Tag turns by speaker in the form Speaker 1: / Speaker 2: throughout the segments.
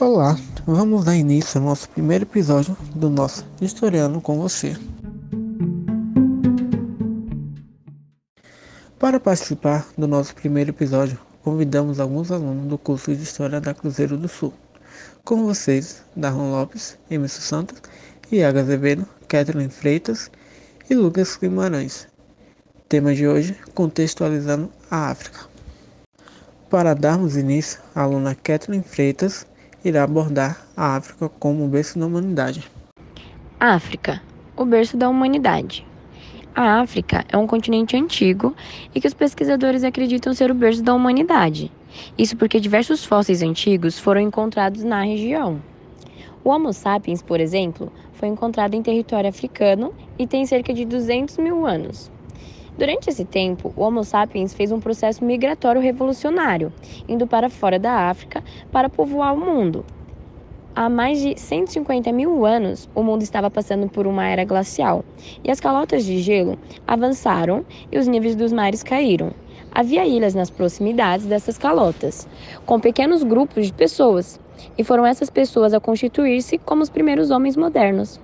Speaker 1: Olá, vamos dar início ao nosso primeiro episódio do nosso Historiando com você. Para participar do nosso primeiro episódio, convidamos alguns alunos do curso de História da Cruzeiro do Sul. Com vocês, Darron Lopes, Emerson Santos, Iago Azevedo, Kathleen Freitas e Lucas Guimarães. Tema de hoje: contextualizando a África. Para darmos início, a aluna Kathleen Freitas irá abordar a África como o berço da humanidade.
Speaker 2: África, o berço da humanidade. A África é um continente antigo e que os pesquisadores acreditam ser o berço da humanidade. Isso porque diversos fósseis antigos foram encontrados na região. O Homo sapiens, por exemplo, foi encontrado em território africano e tem cerca de 200 mil anos. Durante esse tempo, o Homo sapiens fez um processo migratório revolucionário, indo para fora da África para povoar o mundo. Há mais de 150 mil anos, o mundo estava passando por uma era glacial, e as calotas de gelo avançaram e os níveis dos mares caíram. Havia ilhas nas proximidades dessas calotas, com pequenos grupos de pessoas, e foram essas pessoas a constituir-se como os primeiros homens modernos.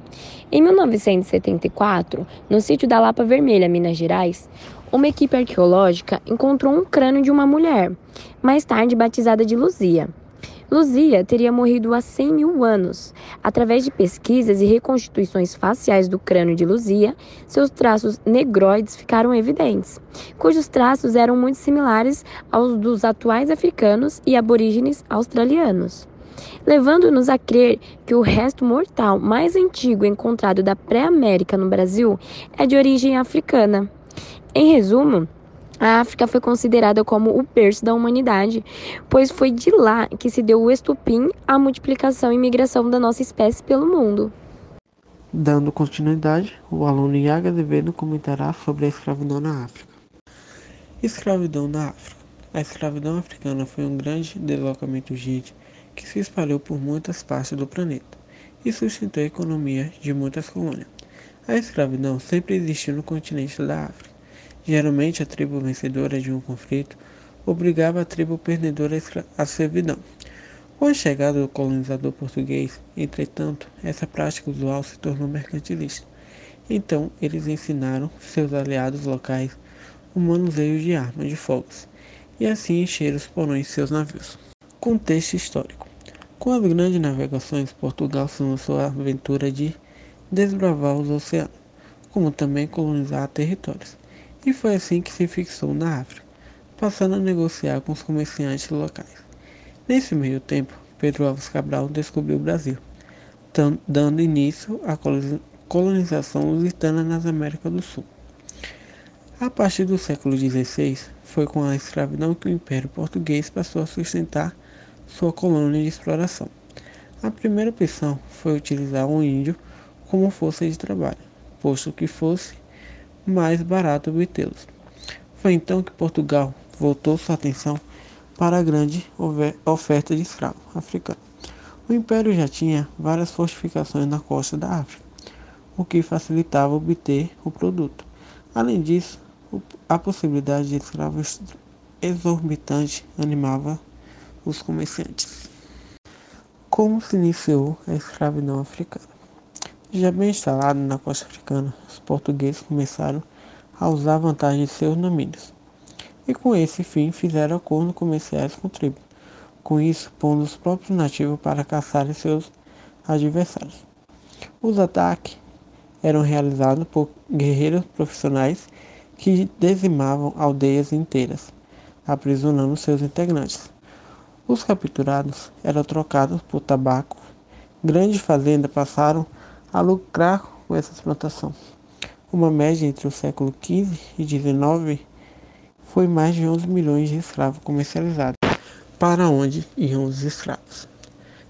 Speaker 2: Em 1974, no sítio da Lapa Vermelha, Minas Gerais, uma equipe arqueológica encontrou um crânio de uma mulher, mais tarde batizada de Luzia. Luzia teria morrido há 100 mil anos. Através de pesquisas e reconstituições faciais do crânio de Luzia, seus traços negroides ficaram evidentes, cujos traços eram muito similares aos dos atuais africanos e aborígenes australianos levando-nos a crer que o resto mortal mais antigo encontrado da pré-América no Brasil é de origem africana. Em resumo, a África foi considerada como o berço da humanidade, pois foi de lá que se deu o estupim à multiplicação e migração da nossa espécie pelo mundo.
Speaker 1: Dando continuidade, o aluno Iaga Azevedo comentará sobre a escravidão na África. Escravidão na África. A escravidão africana foi um grande deslocamento de gente que se espalhou por muitas partes do planeta e sustentou a economia de muitas colônias. A escravidão sempre existiu no continente da África. Geralmente, a tribo vencedora de um conflito obrigava a tribo perdedora à servidão. Com a chegada do colonizador português, entretanto, essa prática usual se tornou mercantilista. Então, eles ensinaram seus aliados locais o manuseio de armas de fogo e assim encheram os porões de seus navios. Contexto histórico. Com as grandes navegações, Portugal se lançou à aventura de desbravar os oceanos, como também colonizar territórios. E foi assim que se fixou na África, passando a negociar com os comerciantes locais. Nesse meio tempo, Pedro Alves Cabral descobriu o Brasil, dando início à colonização lusitana nas Américas do Sul. A partir do século XVI, foi com a escravidão que o Império Português passou a sustentar sua colônia de exploração. A primeira opção foi utilizar um índio como força de trabalho, posto que fosse mais barato obtê-los. Foi então que Portugal voltou sua atenção para a grande oferta de escravos africanos. O império já tinha várias fortificações na costa da África, o que facilitava obter o produto. Além disso, a possibilidade de escravos exorbitante animava os comerciantes. Como se iniciou a escravidão africana? Já bem instalado na costa africana, os portugueses começaram a usar vantagem de seus domínios, e com esse fim fizeram acordos comerciais com tribos, com isso pondo os próprios nativos para caçarem seus adversários. Os ataques eram realizados por guerreiros profissionais que dizimavam aldeias inteiras, aprisionando seus integrantes. Os capturados eram trocados por tabaco. Grandes fazendas passaram a lucrar com essa explotação. Uma média entre o século XV e XIX foi mais de 11 milhões de escravos comercializados. Para onde iam os escravos?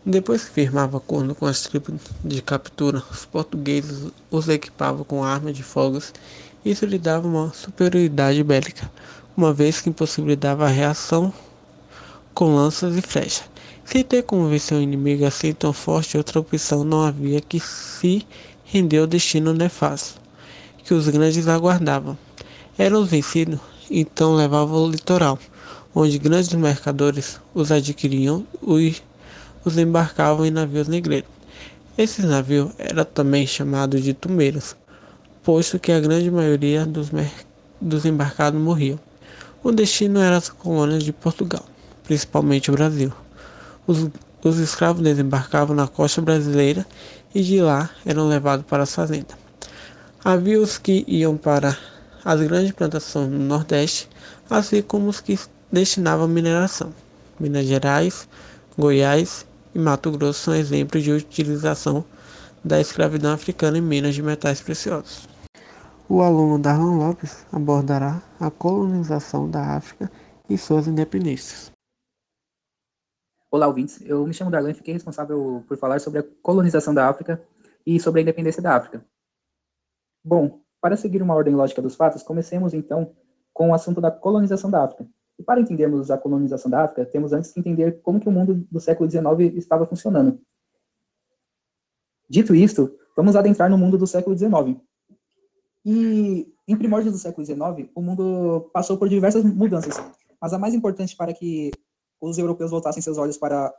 Speaker 1: Depois que firmava acordo com as tribos de captura, os portugueses os equipavam com armas de fogo. Isso lhe dava uma superioridade bélica, uma vez que impossibilitava a reação com lanças e flechas. Sem ter como vencer um inimigo assim tão forte, outra opção não havia que se render ao destino nefasto que os grandes aguardavam. Eram os vencidos, então levavam ao litoral, onde grandes mercadores os adquiriam e os embarcavam em navios negreiros. Esses navios eram também chamados de tumeiros, posto que a grande maioria dos, dos embarcados morriam. O destino era as colônias de Portugal, principalmente o Brasil. Os, os escravos desembarcavam na costa brasileira e de lá eram levados para as fazendas. Havia os que iam para as grandes plantações no Nordeste, assim como os que destinavam mineração. Minas Gerais, Goiás e Mato Grosso são exemplos de utilização da escravidão africana em minas de metais preciosos. O aluno Darlan Lopes abordará a colonização da África e suas independências.
Speaker 3: Olá, ouvintes. Eu me chamo Darlan e fiquei responsável por falar sobre a colonização da África e sobre a independência da África. Bom, para seguir uma ordem lógica dos fatos, comecemos então com o assunto da colonização da África. E para entendermos a colonização da África, temos antes que entender como que o mundo do século XIX estava funcionando. Dito isto, vamos adentrar no mundo do século XIX. E em primórdios do século XIX, o mundo passou por diversas mudanças, mas a mais importante para que os europeus voltassem seus olhos para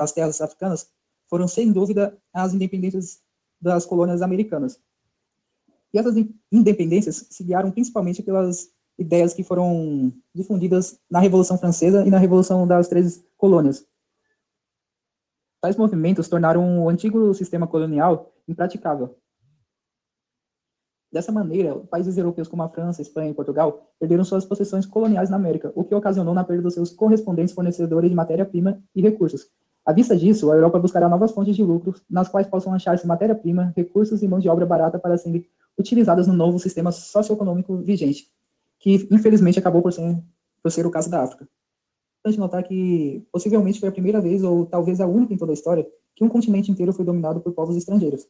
Speaker 3: as terras africanas foram, sem dúvida, as independências das colônias americanas. E essas independências se guiaram principalmente pelas ideias que foram difundidas na Revolução Francesa e na Revolução das Três Colônias. Tais movimentos tornaram o antigo sistema colonial impraticável, Dessa maneira, países europeus como a França, Espanha e Portugal perderam suas possessões coloniais na América, o que ocasionou na perda dos seus correspondentes fornecedores de matéria-prima e recursos. À vista disso, a Europa buscará novas fontes de lucros, nas quais possam achar-se matéria-prima, recursos e mão de obra barata para serem utilizadas no novo sistema socioeconômico vigente, que infelizmente acabou por ser, por ser o caso da África. Importante notar que possivelmente foi a primeira vez, ou talvez a única em toda a história, que um continente inteiro foi dominado por povos estrangeiros.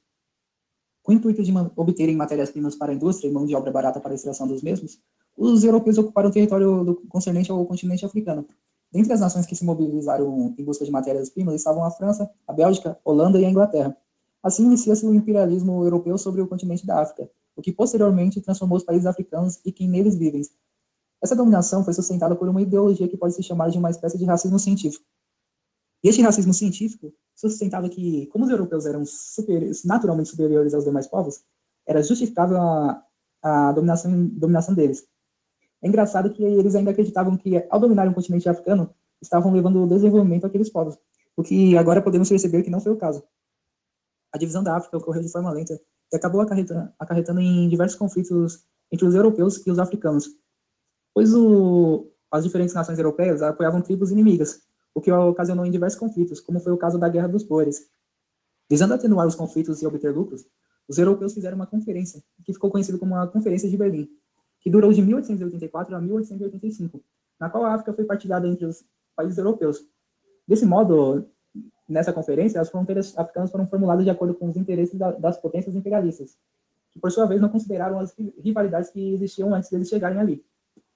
Speaker 3: O intuito de obterem matérias-primas para a indústria e mão de obra barata para a extração dos mesmos, os europeus ocuparam o território do, concernente ao continente africano. Dentre as nações que se mobilizaram em busca de matérias-primas estavam a França, a Bélgica, Holanda e a Inglaterra. Assim inicia-se o imperialismo europeu sobre o continente da África, o que posteriormente transformou os países africanos e quem neles vivem. Essa dominação foi sustentada por uma ideologia que pode se chamar de uma espécie de racismo científico. E este racismo científico sustentava que, como os europeus eram naturalmente superiores aos demais povos, era justificável a, a dominação, dominação deles. É engraçado que eles ainda acreditavam que, ao dominar o continente africano, estavam levando o desenvolvimento àqueles povos, o que agora podemos perceber que não foi o caso. A divisão da África ocorreu de forma lenta e acabou acarretando, acarretando em diversos conflitos entre os europeus e os africanos, pois o, as diferentes nações europeias apoiavam tribos inimigas, o que ocasionou em diversos conflitos, como foi o caso da Guerra dos Boeres. Visando atenuar os conflitos e obter lucros, os europeus fizeram uma conferência, que ficou conhecida como a Conferência de Berlim, que durou de 1884 a 1885, na qual a África foi partilhada entre os países europeus. Desse modo, nessa conferência, as fronteiras africanas foram formuladas de acordo com os interesses das potências imperialistas, que por sua vez não consideraram as rivalidades que existiam antes deles chegarem ali,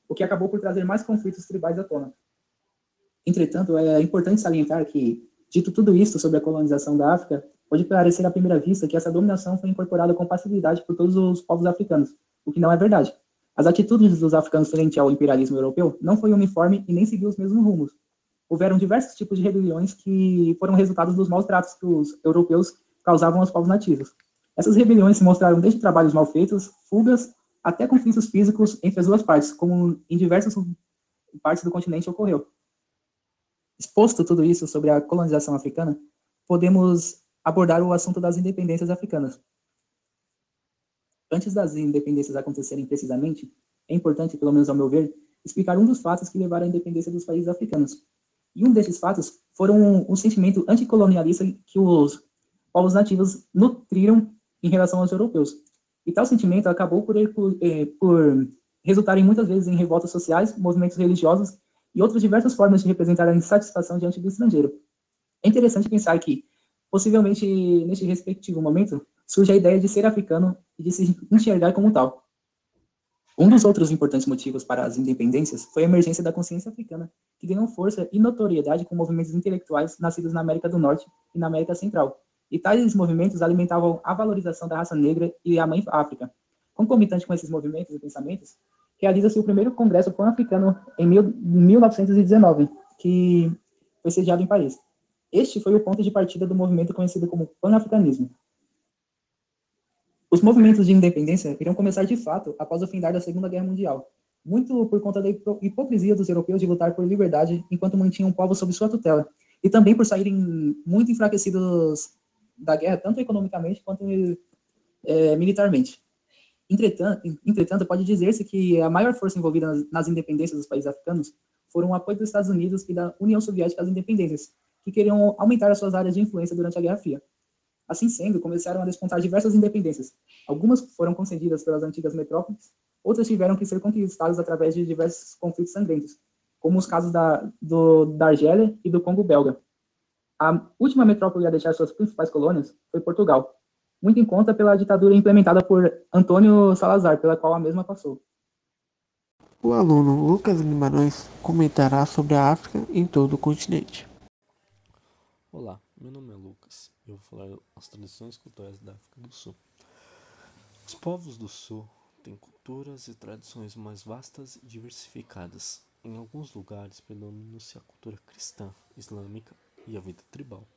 Speaker 3: o que acabou por trazer mais conflitos tribais à tona. Entretanto, é importante salientar que, dito tudo isso sobre a colonização da África, pode parecer à primeira vista que essa dominação foi incorporada com facilidade por todos os povos africanos, o que não é verdade. As atitudes dos africanos frente ao imperialismo europeu não foi uniforme e nem seguiu os mesmos rumos. Houveram diversos tipos de rebeliões que foram resultados dos maus tratos que os europeus causavam aos povos nativos. Essas rebeliões se mostraram desde trabalhos mal feitos, fugas, até conflitos físicos entre as duas partes, como em diversas partes do continente ocorreu. Exposto tudo isso sobre a colonização africana, podemos abordar o assunto das independências africanas. Antes das independências acontecerem precisamente, é importante, pelo menos ao meu ver, explicar um dos fatos que levaram à independência dos países africanos. E um desses fatos foram o sentimento anticolonialista que os povos nativos nutriram em relação aos europeus. E tal sentimento acabou por, por, eh, por resultar em muitas vezes em revoltas sociais, movimentos religiosos e outras diversas formas de representar a insatisfação diante do estrangeiro. É interessante pensar que, possivelmente, neste respectivo momento, surge a ideia de ser africano e de se enxergar como tal. Um dos outros importantes motivos para as independências foi a emergência da consciência africana, que ganhou força e notoriedade com movimentos intelectuais nascidos na América do Norte e na América Central. E tais movimentos alimentavam a valorização da raça negra e a mãe África. Concomitante com esses movimentos e pensamentos, realiza-se o primeiro Congresso Pan-Africano em 1919, que foi sediado em Paris. Este foi o ponto de partida do movimento conhecido como pan-africanismo. Os movimentos de independência iriam começar de fato após o findar da Segunda Guerra Mundial, muito por conta da hipocrisia dos europeus de lutar por liberdade enquanto mantinham o povo sob sua tutela, e também por saírem muito enfraquecidos da guerra, tanto economicamente quanto é, militarmente. Entretanto, entretanto pode dizer-se que a maior força envolvida nas, nas independências dos países africanos foram o apoio dos Estados Unidos e da União Soviética às independências, que queriam aumentar as suas áreas de influência durante a Guerra Fria. Assim sendo, começaram a despontar diversas independências. Algumas foram concedidas pelas antigas metrópoles, outras tiveram que ser conquistadas através de diversos conflitos sangrentos, como os casos da, do, da Argélia e do Congo belga. A última metrópole a deixar suas principais colônias foi Portugal, muito em conta pela ditadura implementada por Antônio Salazar, pela qual a mesma passou.
Speaker 1: O aluno Lucas Guimarães comentará sobre a África em todo o continente.
Speaker 4: Olá, meu nome é Lucas e eu vou falar as tradições culturais da África do Sul. Os povos do Sul têm culturas e tradições mais vastas e diversificadas. Em alguns lugares predomina-se a cultura cristã, islâmica e a vida tribal.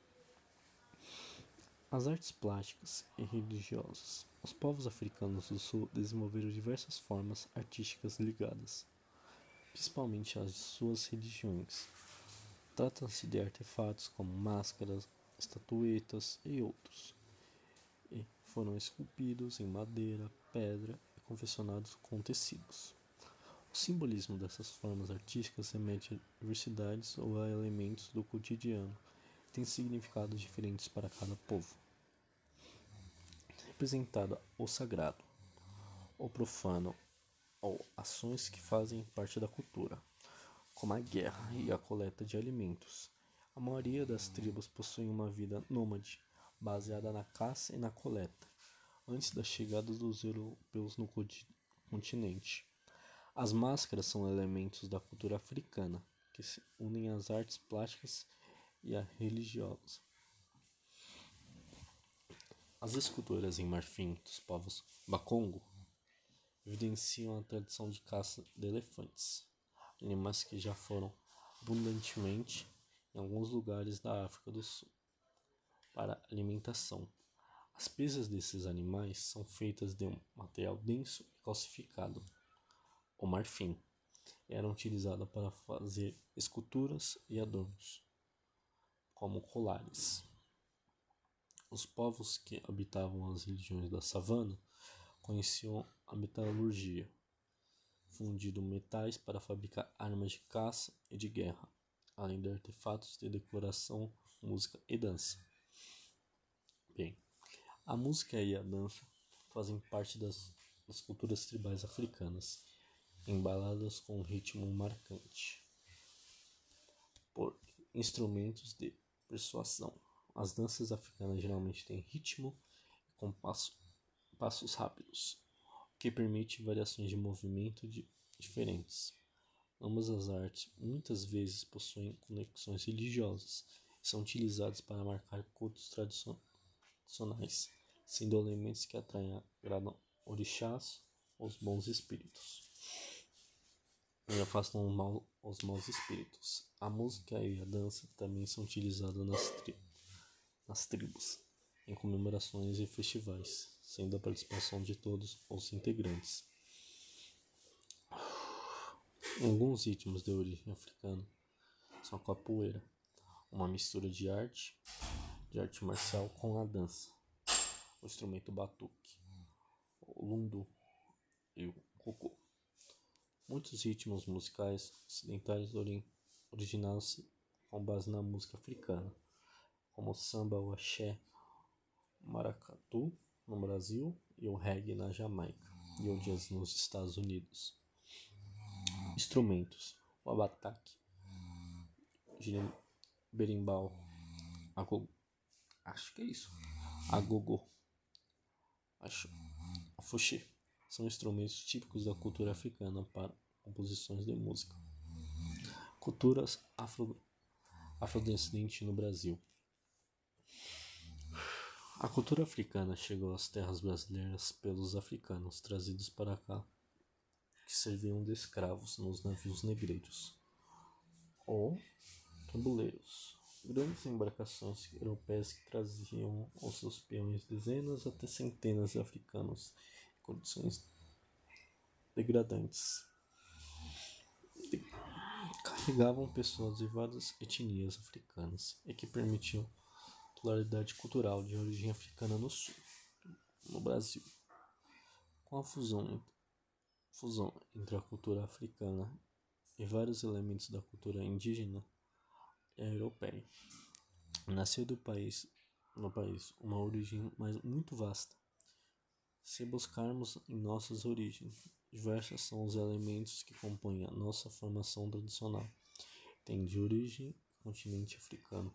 Speaker 4: As artes plásticas e religiosas. Os povos africanos do sul desenvolveram diversas formas artísticas ligadas, principalmente às suas religiões. Trata-se de artefatos como máscaras, estatuetas e outros, e foram esculpidos em madeira, pedra e confeccionados com tecidos. O simbolismo dessas formas artísticas remete a diversidades ou a elementos do cotidiano tem significados diferentes para cada povo representada o sagrado, o profano ou ações que fazem parte da cultura, como a guerra e a coleta de alimentos. A maioria das tribos possuem uma vida nômade, baseada na caça e na coleta, antes da chegada dos europeus no continente. As máscaras são elementos da cultura africana, que se unem às artes plásticas e à religiosa. As esculturas em marfim dos povos Bakongo evidenciam a tradição de caça de elefantes, animais que já foram abundantemente em alguns lugares da África do Sul para alimentação. As presas desses animais são feitas de um material denso e calcificado, o marfim. Era utilizada para fazer esculturas e adornos, como colares. Os povos que habitavam as regiões da savana conheciam a metalurgia, fundindo metais para fabricar armas de caça e de guerra, além de artefatos de decoração, música e dança. Bem, a música e a dança fazem parte das, das culturas tribais africanas, embaladas com um ritmo marcante por instrumentos de persuasão. As danças africanas geralmente têm ritmo e com passo, passos rápidos, o que permite variações de movimento de, diferentes. Ambas as artes muitas vezes possuem conexões religiosas e são utilizadas para marcar cultos tradicionais, sendo elementos que atraem agradam orixás ou os bons espíritos e afastam mal, os maus espíritos. A música e a dança também são utilizadas nas tribos nas tribos, em comemorações e festivais, sendo a participação de todos os integrantes. Alguns ritmos de origem africana são a capoeira, uma mistura de arte, de arte marcial com a dança, o instrumento batuque, o lundu e o cocô. Muitos ritmos musicais ocidentais originaram-se com base na música africana como o samba, o axé, maracatu no Brasil e o reggae na Jamaica e o jazz nos Estados Unidos. Instrumentos: o abataque, berimbau, ago, acho que é isso, agogô, acho, afuxê. São instrumentos típicos da cultura africana para composições de música. Culturas afro, afrodescendentes no Brasil. A cultura africana chegou às terras brasileiras pelos africanos trazidos para cá, que serviam de escravos nos navios negreiros ou tabuleiros Grandes embarcações europeias que traziam aos seus peões dezenas até centenas de africanos condições degradantes. Carregavam pessoas de várias etnias africanas e que permitiam pluralidade cultural de origem africana no sul, no Brasil. Com a fusão, fusão entre a cultura africana e vários elementos da cultura indígena, europeia. Nasceu do país, no país uma origem mais, muito vasta. Se buscarmos em nossas origens, diversos são os elementos que compõem a nossa formação tradicional. Tem de origem continente africano.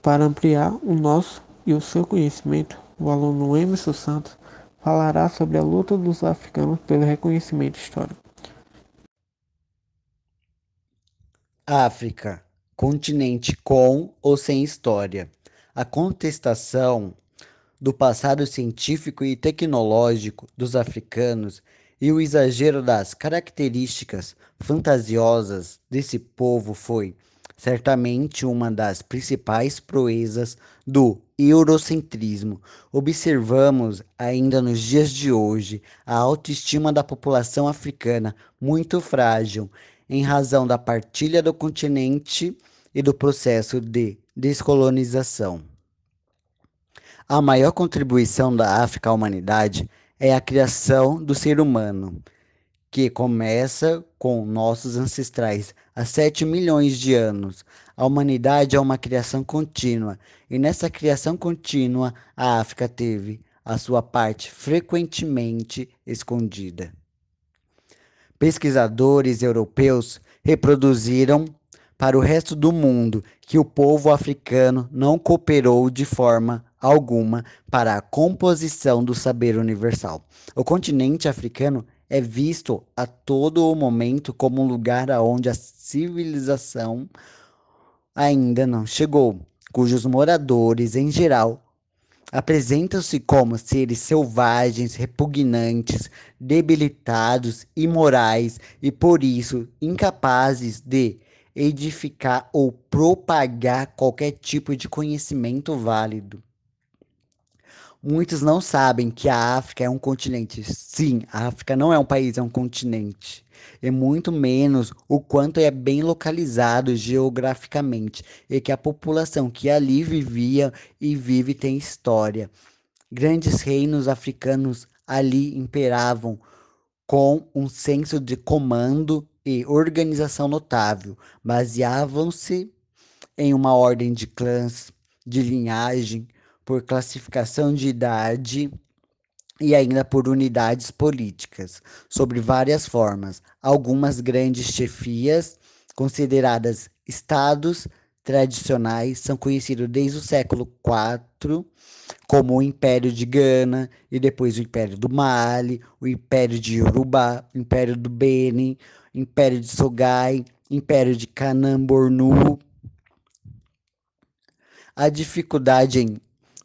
Speaker 1: Para ampliar o nosso e o seu conhecimento, o aluno Emerson Santos falará sobre a luta dos africanos pelo reconhecimento histórico.
Speaker 5: África, continente com ou sem história. A contestação do passado científico e tecnológico dos africanos e o exagero das características fantasiosas desse povo foi certamente uma das principais proezas do eurocentrismo. Observamos ainda nos dias de hoje a autoestima da população africana muito frágil em razão da partilha do continente e do processo de descolonização. A maior contribuição da África à humanidade é a criação do ser humano, que começa com nossos ancestrais há 7 milhões de anos. A humanidade é uma criação contínua, e nessa criação contínua a África teve a sua parte frequentemente escondida pesquisadores europeus reproduziram para o resto do mundo que o povo africano não cooperou de forma alguma para a composição do saber universal. O continente africano é visto a todo o momento como um lugar aonde a civilização ainda não chegou, cujos moradores em geral apresentam-se como seres selvagens, repugnantes, debilitados, imorais e por isso incapazes de edificar ou propagar qualquer tipo de conhecimento válido. Muitos não sabem que a África é um continente. Sim, a África não é um país, é um continente. E muito menos o quanto é bem localizado geograficamente e que a população que ali vivia e vive tem história. Grandes reinos africanos ali imperavam com um senso de comando e organização notável. Baseavam-se em uma ordem de clãs, de linhagem, por classificação de idade e ainda por unidades políticas, sobre várias formas. Algumas grandes chefias, consideradas estados tradicionais, são conhecidos desde o século IV, como o Império de Gana, e depois o Império do Mali, o Império de Yorubá, o Império do Benin, o Império de Sogai, Império de Canambornu. A dificuldade em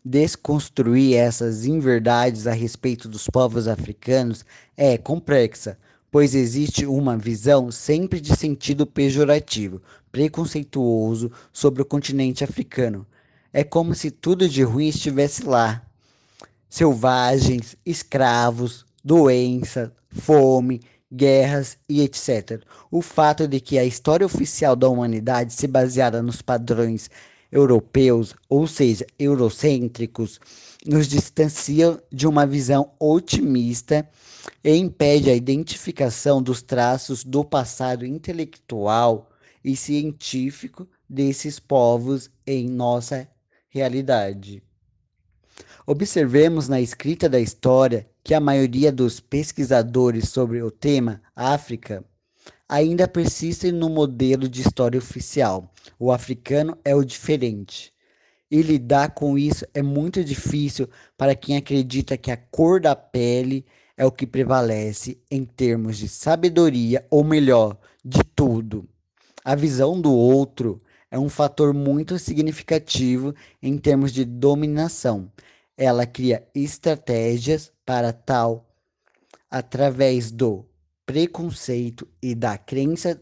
Speaker 5: Desconstruir essas inverdades a respeito dos povos africanos é complexa, pois existe uma visão sempre de sentido pejorativo, preconceituoso sobre o continente africano. É como se tudo de ruim estivesse lá. Selvagens, escravos, doença, fome, guerras e etc. O fato de que a história oficial da humanidade se baseara nos padrões europeus, ou seja, eurocêntricos, nos distanciam de uma visão otimista e impede a identificação dos traços do passado intelectual e científico desses povos em nossa realidade. Observemos na escrita da história que a maioria dos pesquisadores sobre o tema África ainda persistem no modelo de história oficial. O africano é o diferente. E lidar com isso é muito difícil para quem acredita que a cor da pele é o que prevalece em termos de sabedoria, ou melhor, de tudo. A visão do outro é um fator muito significativo em termos de dominação. Ela cria estratégias para tal através do preconceito e da crença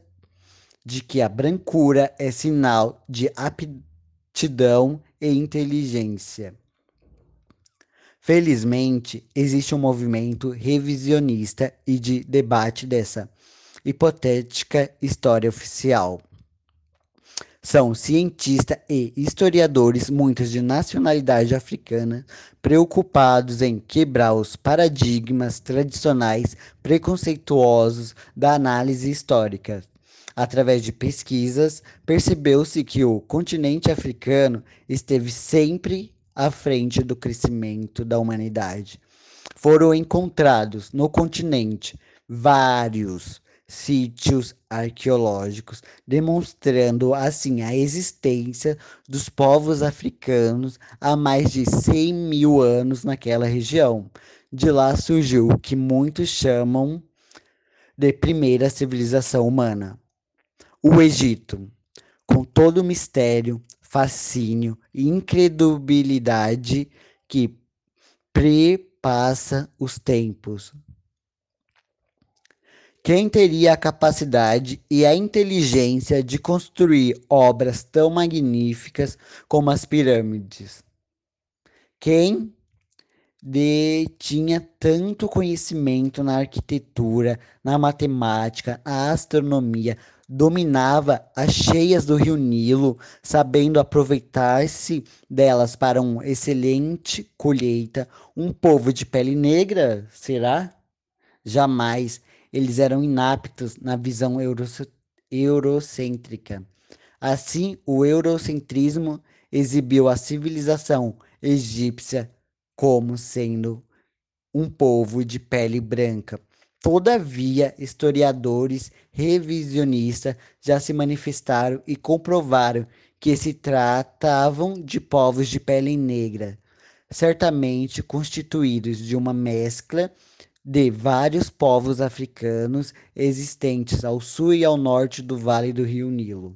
Speaker 5: de que a brancura é sinal de aptidão e inteligência. Felizmente, existe um movimento revisionista e de debate dessa hipotética história oficial. São cientistas e historiadores, muitos de nacionalidade africana, preocupados em quebrar os paradigmas tradicionais preconceituosos da análise histórica. Através de pesquisas, percebeu-se que o continente africano esteve sempre à frente do crescimento da humanidade. Foram encontrados no continente vários sítios arqueológicos, demonstrando assim a existência dos povos africanos há mais de 100 mil anos naquela região. De lá surgiu o que muitos chamam de primeira civilização humana. O Egito, com todo o mistério, fascínio e incredulidade que prepassa os tempos, quem teria a capacidade e a inteligência de construir obras tão magníficas como as pirâmides? Quem detinha tanto conhecimento na arquitetura, na matemática, na astronomia, dominava as cheias do rio Nilo, sabendo aproveitar-se delas para uma excelente colheita, um povo de pele negra, será? Jamais eles eram inaptos na visão eurocêntrica. Assim, o eurocentrismo exibiu a civilização egípcia como sendo um povo de pele branca. Todavia, historiadores revisionistas já se manifestaram e comprovaram que se tratavam de povos de pele negra, certamente constituídos de uma mescla de vários povos africanos existentes ao sul e ao norte do vale do rio Nilo.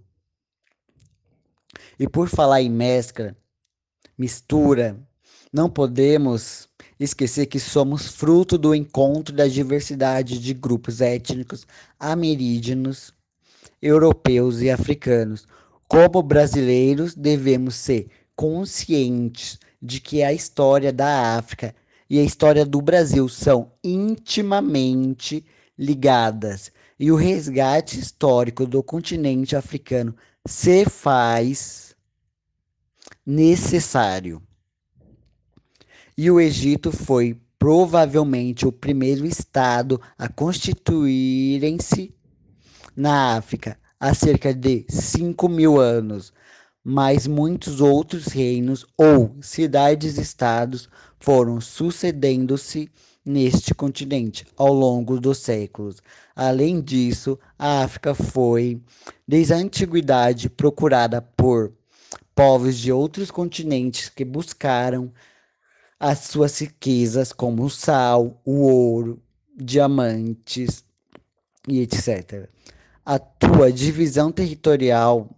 Speaker 5: E por falar em mescla, mistura, não podemos esquecer que somos fruto do encontro da diversidade de grupos étnicos ameríndios, europeus e africanos. Como brasileiros, devemos ser conscientes de que a história da África e a história do Brasil são intimamente ligadas e o resgate histórico do continente africano se faz necessário. E o Egito foi provavelmente o primeiro estado a constituírem-se na África há cerca de 5 mil anos, mas muitos outros reinos ou cidades-estados foram sucedendo-se neste continente ao longo dos séculos. Além disso, a África foi, desde a antiguidade, procurada por povos de outros continentes que buscaram as suas riquezas, como o sal, o ouro, diamantes e etc. A tua divisão territorial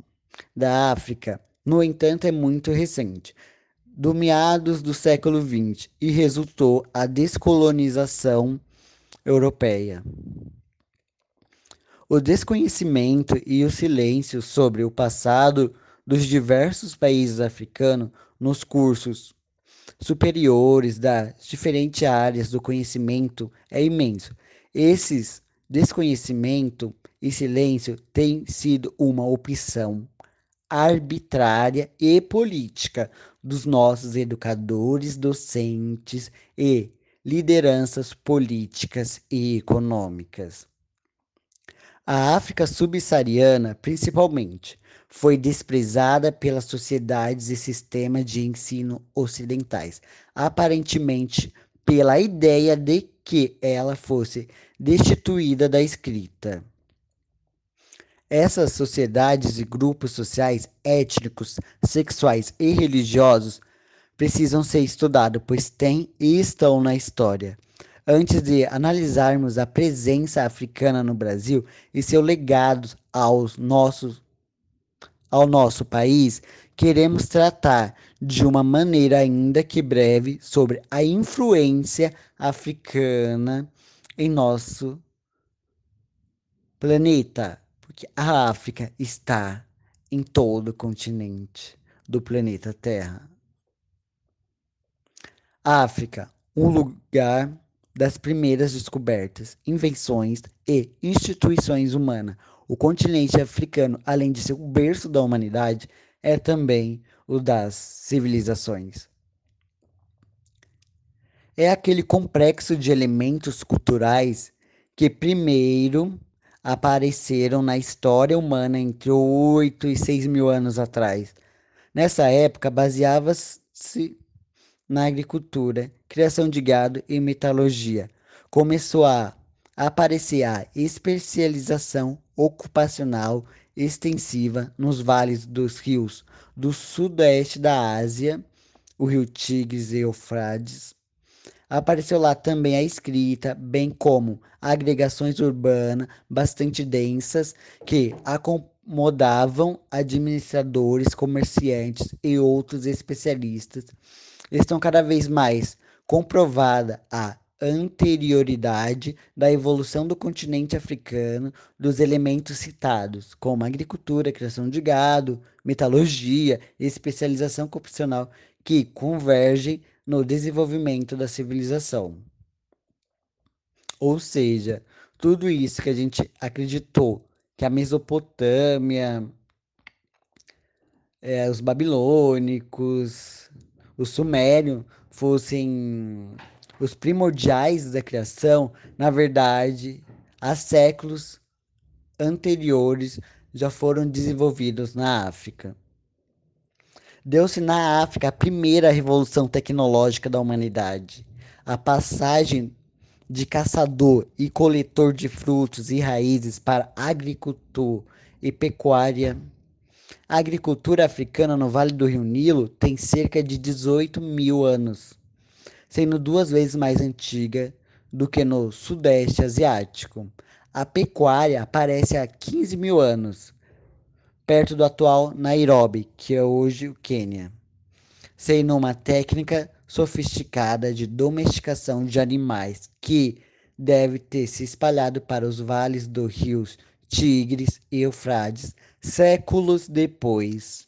Speaker 5: da África, no entanto, é muito recente do meados do século XX e resultou a descolonização europeia. O desconhecimento e o silêncio sobre o passado dos diversos países africanos nos cursos superiores das diferentes áreas do conhecimento é imenso. Esses desconhecimento e silêncio têm sido uma opção arbitrária e política dos nossos educadores, docentes e lideranças políticas e econômicas. A África subsaariana, principalmente, foi desprezada pelas sociedades e sistemas de ensino ocidentais, aparentemente pela ideia de que ela fosse destituída da escrita. Essas sociedades e grupos sociais, étnicos, sexuais e religiosos precisam ser estudados, pois têm e estão na história. Antes de analisarmos a presença africana no Brasil e seu legado aos nossos, ao nosso país, queremos tratar de uma maneira ainda que breve sobre a influência africana em nosso planeta que a África está em todo o continente do planeta Terra. África, um lugar das primeiras descobertas, invenções e instituições humanas. O continente africano, além de ser o berço da humanidade, é também o das civilizações. É aquele complexo de elementos culturais que primeiro apareceram na história humana entre 8 e 6 mil anos atrás. Nessa época, baseava-se na agricultura, criação de gado e metalurgia. Começou a aparecer a especialização ocupacional extensiva nos vales dos rios do sudeste da Ásia, o rio Tigres e Eufrates. Apareceu lá também a escrita, bem como agregações urbanas bastante densas que acomodavam administradores, comerciantes e outros especialistas. Estão cada vez mais comprovada a anterioridade da evolução do continente africano dos elementos citados, como agricultura, criação de gado, metalurgia especialização profissional, que convergem no desenvolvimento da civilização. Ou seja, tudo isso que a gente acreditou que a Mesopotâmia, é, os babilônicos, os sumérios fossem os primordiais da criação, na verdade, há séculos anteriores já foram desenvolvidos na África. Deu-se na África a primeira revolução tecnológica da humanidade. A passagem de caçador e coletor de frutos e raízes para agricultor e pecuária. A agricultura africana no Vale do Rio Nilo tem cerca de 18 mil anos sendo duas vezes mais antiga do que no Sudeste Asiático. A pecuária aparece há 15 mil anos, perto do atual Nairobi, que é hoje o Quênia, sendo uma técnica sofisticada de domesticação de animais que deve ter se espalhado para os vales dos rios Tigres e Eufrates séculos depois.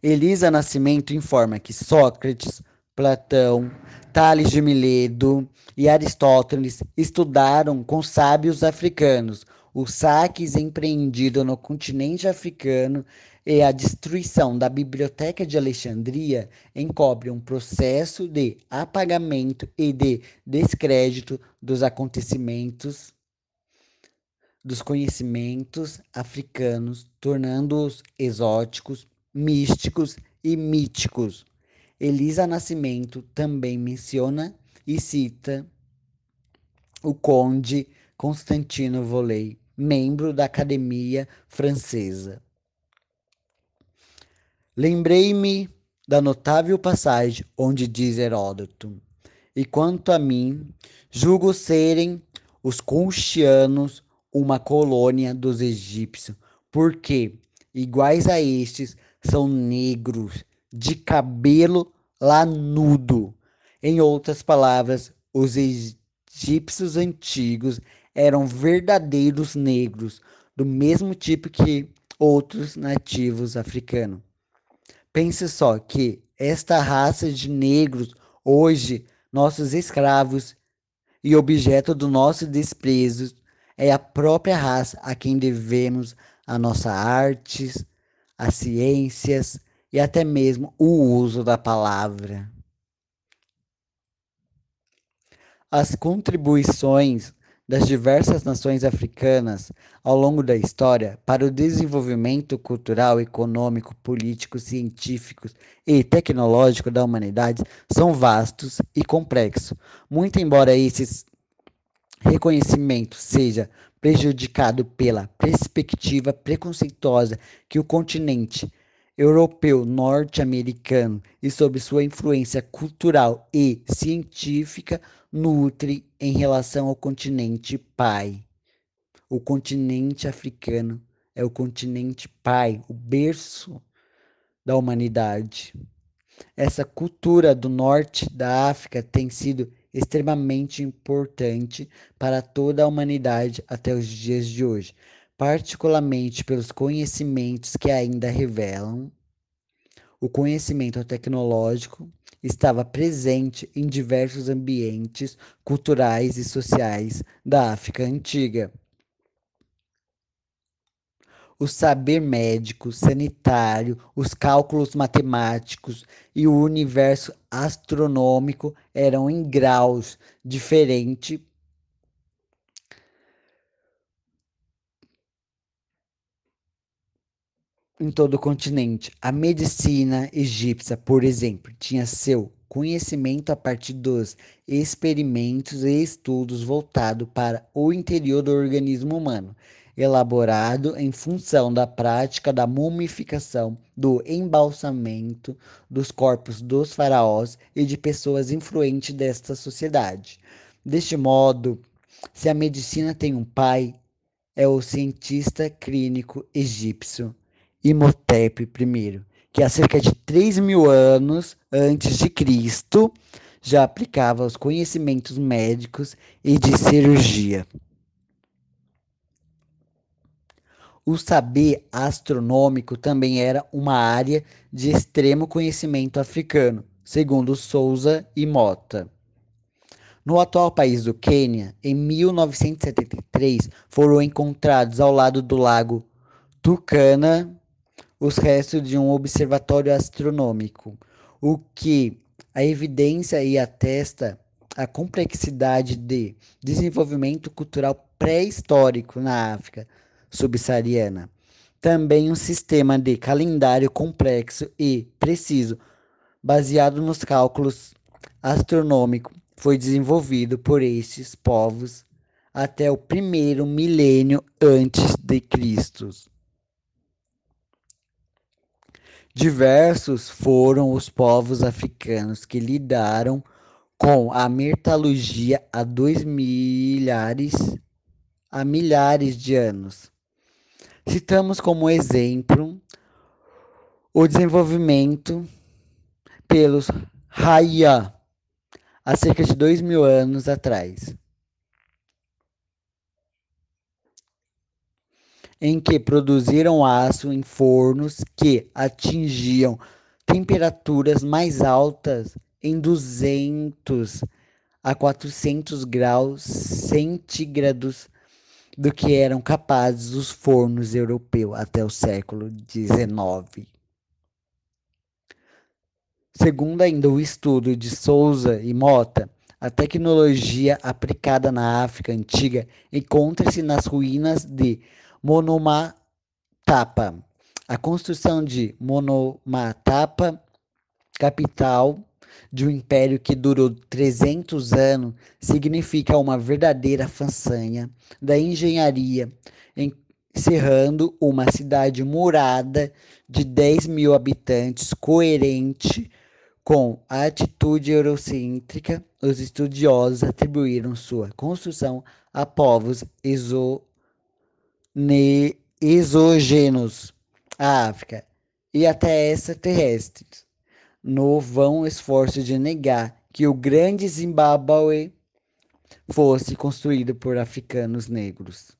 Speaker 5: Elisa Nascimento informa que Sócrates Platão, Tales de Mileto e Aristóteles estudaram com sábios africanos os saques empreendidos no continente africano e a destruição da Biblioteca de Alexandria encobre um processo de apagamento e de descrédito dos acontecimentos dos conhecimentos africanos, tornando-os exóticos, místicos e míticos. Elisa Nascimento também menciona e cita o conde Constantino Voley, membro da Academia Francesa. Lembrei-me da notável passagem onde diz Heródoto: E quanto a mim, julgo serem os conchianos uma colônia dos egípcios, porque, iguais a estes, são negros de cabelo lanudo. Em outras palavras, os egípcios antigos eram verdadeiros negros, do mesmo tipo que outros nativos africanos. Pense só que esta raça de negros, hoje nossos escravos e objeto do nosso desprezo, é a própria raça a quem devemos a nossa artes, as ciências, e até mesmo o uso da palavra. As contribuições das diversas nações africanas ao longo da história para o desenvolvimento cultural, econômico, político, científico e tecnológico da humanidade são vastos e complexos. Muito embora esses reconhecimento seja prejudicado pela perspectiva preconceituosa que o continente europeu norte-americano e sob sua influência cultural e científica nutre em relação ao continente pai. O continente africano é o continente pai, o berço da humanidade. Essa cultura do norte da África tem sido extremamente importante para toda a humanidade até os dias de hoje. Particularmente pelos conhecimentos que ainda revelam. O conhecimento tecnológico estava presente em diversos ambientes culturais e sociais da África antiga. O saber médico, sanitário, os cálculos matemáticos e o universo astronômico eram em graus diferentes em todo o continente. A medicina egípcia, por exemplo, tinha seu conhecimento a partir dos experimentos e estudos voltados para o interior do organismo humano, elaborado em função da prática da mumificação, do embalsamento dos corpos dos faraós e de pessoas influentes desta sociedade. Deste modo, se a medicina tem um pai, é o cientista clínico egípcio Imhotep I, que há cerca de 3 mil anos antes de Cristo já aplicava os conhecimentos médicos e de cirurgia. O saber astronômico também era uma área de extremo conhecimento africano, segundo Souza e Mota. No atual país do Quênia, em 1973, foram encontrados ao lado do lago Turkana os restos de um observatório astronômico, o que a evidência e atesta a complexidade de desenvolvimento cultural pré-histórico na África subsaariana. Também um sistema de calendário complexo e preciso, baseado nos cálculos astronômicos, foi desenvolvido por estes povos até o primeiro milênio antes de Cristo. Diversos foram os povos africanos que lidaram com a metalurgia há dois milhares a milhares de anos. Citamos como exemplo o desenvolvimento pelos Raya há cerca de dois mil anos atrás. Em que produziram aço em fornos que atingiam temperaturas mais altas em 200 a 400 graus centígrados do que eram capazes os fornos europeus até o século XIX. Segundo ainda o estudo de Souza e Mota, a tecnologia aplicada na África antiga encontra-se nas ruínas de Monomatapa. A construção de Monomatapa, capital de um império que durou 300 anos, significa uma verdadeira façanha da engenharia, encerrando uma cidade murada de 10 mil habitantes, coerente com a atitude eurocêntrica. Os estudiosos atribuíram sua construção a povos exo exógenos à África. E até extraterrestres, no vão esforço de negar que o grande Zimbábue fosse construído por africanos negros,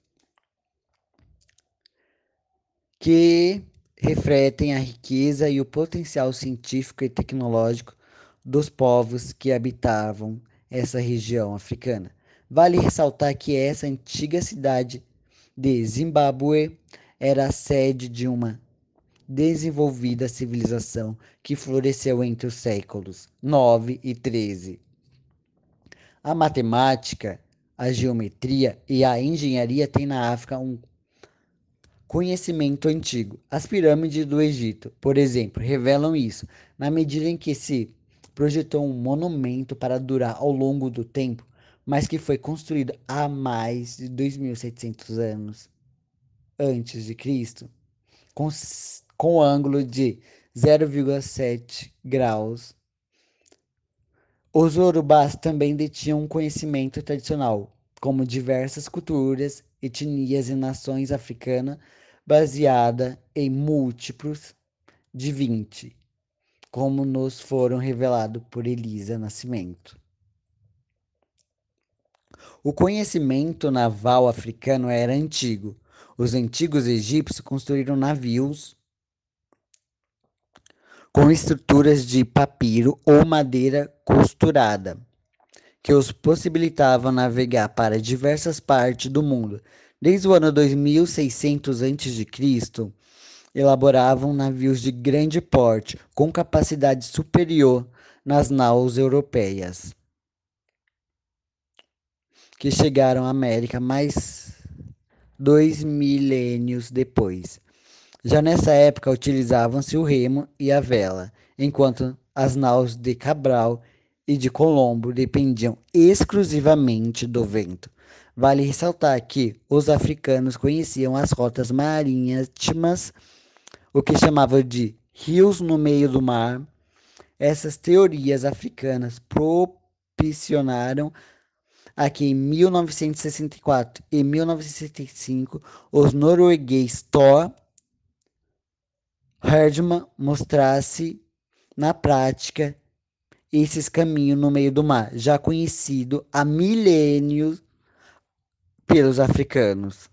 Speaker 5: que refletem a riqueza e o potencial científico e tecnológico dos povos que habitavam essa região africana. Vale ressaltar que essa antiga cidade de Zimbábue era a sede de uma desenvolvida civilização que floresceu entre os séculos 9 e 13. A matemática, a geometria e a engenharia têm na África um conhecimento antigo. As pirâmides do Egito, por exemplo, revelam isso, na medida em que se projetou um monumento para durar ao longo do tempo mas que foi construído há mais de 2.700 anos antes de Cristo, com, com ângulo de 0,7 graus. Os urubás também detinham um conhecimento tradicional, como diversas culturas, etnias e nações africanas, baseada em múltiplos de 20, como nos foram revelados por Elisa Nascimento. O conhecimento naval africano era antigo. Os antigos egípcios construíram navios com estruturas de papiro ou madeira costurada, que os possibilitavam navegar para diversas partes do mundo. Desde o ano 2600 a.C., elaboravam navios de grande porte, com capacidade superior nas naus europeias, que chegaram à América mais dois milênios depois. Já nessa época utilizavam-se o remo e a vela, enquanto as naus de Cabral e de Colombo dependiam exclusivamente do vento. Vale ressaltar que os africanos conheciam as rotas marítimas, o que chamavam de rios no meio do mar. Essas teorias africanas propiciaram a que em 1964 e 1965 os noruegueses Thor Herdman mostrasse na prática esses caminhos no meio do mar, já conhecido há milênios pelos africanos.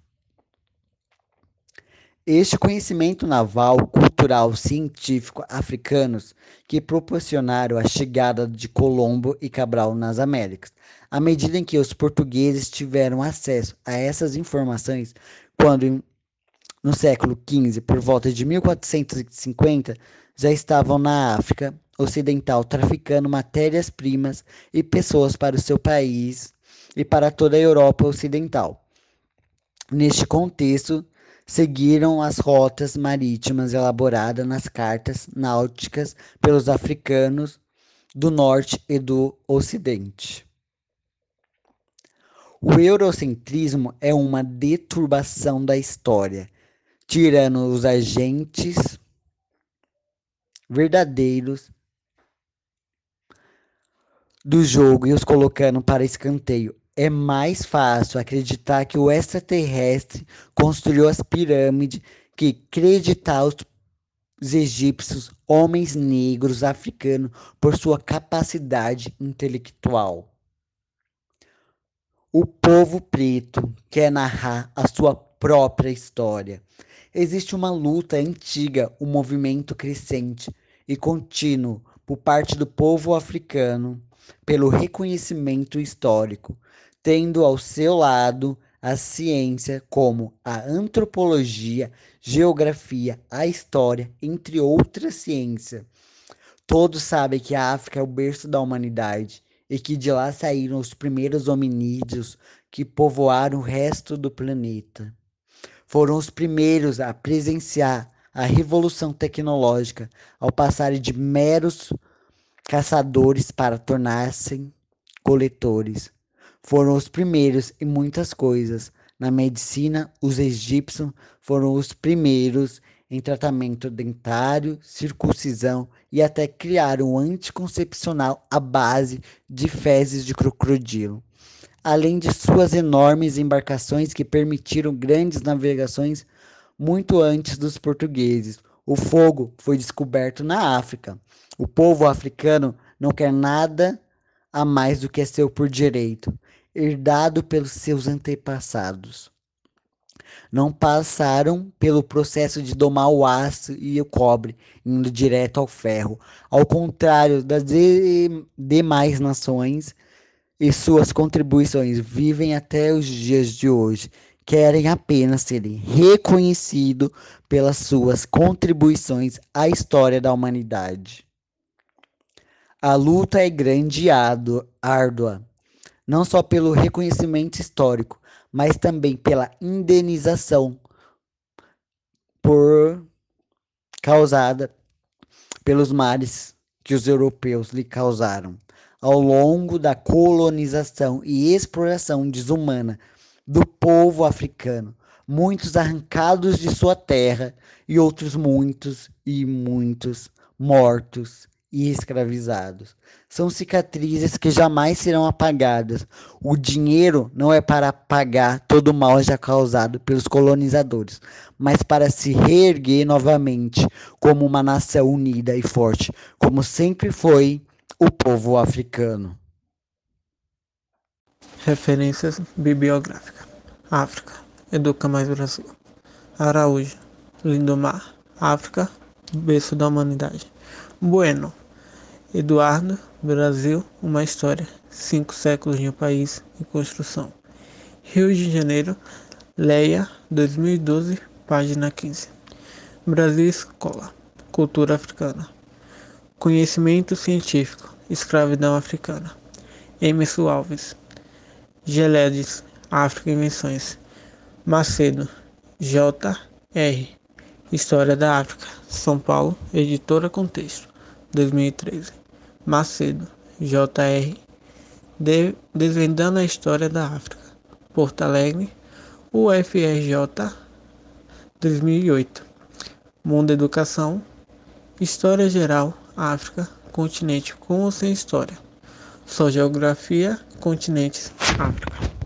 Speaker 5: Este conhecimento naval, cultural, científico africanos que proporcionaram a chegada de Colombo e Cabral nas Américas. À medida em que os portugueses tiveram acesso a essas informações, quando no século XV, por volta de 1450, já estavam na África Ocidental traficando matérias-primas e pessoas para o seu país e para toda a Europa Ocidental. Neste contexto, seguiram as rotas marítimas elaboradas nas cartas náuticas pelos africanos do norte e do ocidente. O eurocentrismo é uma deturbação da história tirando os agentes verdadeiros do jogo e os colocando para escanteio. É mais fácil acreditar que o extraterrestre construiu as pirâmides que acreditar os egípcios, homens negros africanos, por sua capacidade intelectual. O povo preto quer narrar a sua própria história Existe uma luta antiga, um movimento crescente e contínuo por parte do povo africano pelo reconhecimento histórico, tendo ao seu lado a ciência como a antropologia, geografia, a história, entre outras ciências. Todos sabem que a África é o berço da humanidade e que de lá saíram os primeiros hominídeos que povoaram o resto do planeta foram os primeiros a presenciar a revolução tecnológica ao passarem de meros caçadores para tornar-se coletores. Foram os primeiros em muitas coisas. Na medicina, os egípcios foram os primeiros em tratamento dentário, circuncisão e até criaram um anticoncepcional à base de fezes de crocodilo além de suas enormes embarcações que permitiram grandes navegações muito antes dos portugueses. O fogo foi descoberto na África. O povo africano não quer nada a mais do que é seu por direito, herdado pelos seus antepassados. Não passaram pelo processo de domar o aço e o cobre, indo direto ao ferro. Ao contrário das de demais nações, e suas contribuições vivem até os dias de hoje, querem apenas serem reconhecidos pelas suas contribuições à história da humanidade. A luta é grande e árdua, não só pelo reconhecimento histórico, mas também pela indenização por causada pelos males que os europeus lhe causaram ao longo da colonização e exploração desumana do povo africano, muitos arrancados de sua terra e outros muitos e muitos mortos e escravizados. São cicatrizes que jamais serão apagadas. O dinheiro não é para pagar todo o mal já causado pelos colonizadores, mas para se reerguer novamente como uma nação unida e forte, como sempre foi o povo africano.
Speaker 1: Referências bibliográficas. África. Educa Mais Brasil. Araújo, Lindomar, África, berço da humanidade. Bueno, Eduardo, Brasil, uma história. Cinco séculos de um país em construção. Rio de Janeiro, Leia, 2012, página 15. Brasil Escola, Cultura Africana. Conhecimento científico, escravidão africana. Emerson Alves. Geledes, África Invenções. Macedo, J.R. História da África, São Paulo, Editora Contexto, 2013. Macedo, J.R. De Desvendando a História da África, Porto Alegre, UFRJ, 2008. Mundo Educação, História Geral, África, continente com ou sem história. Só geografia, continentes, África.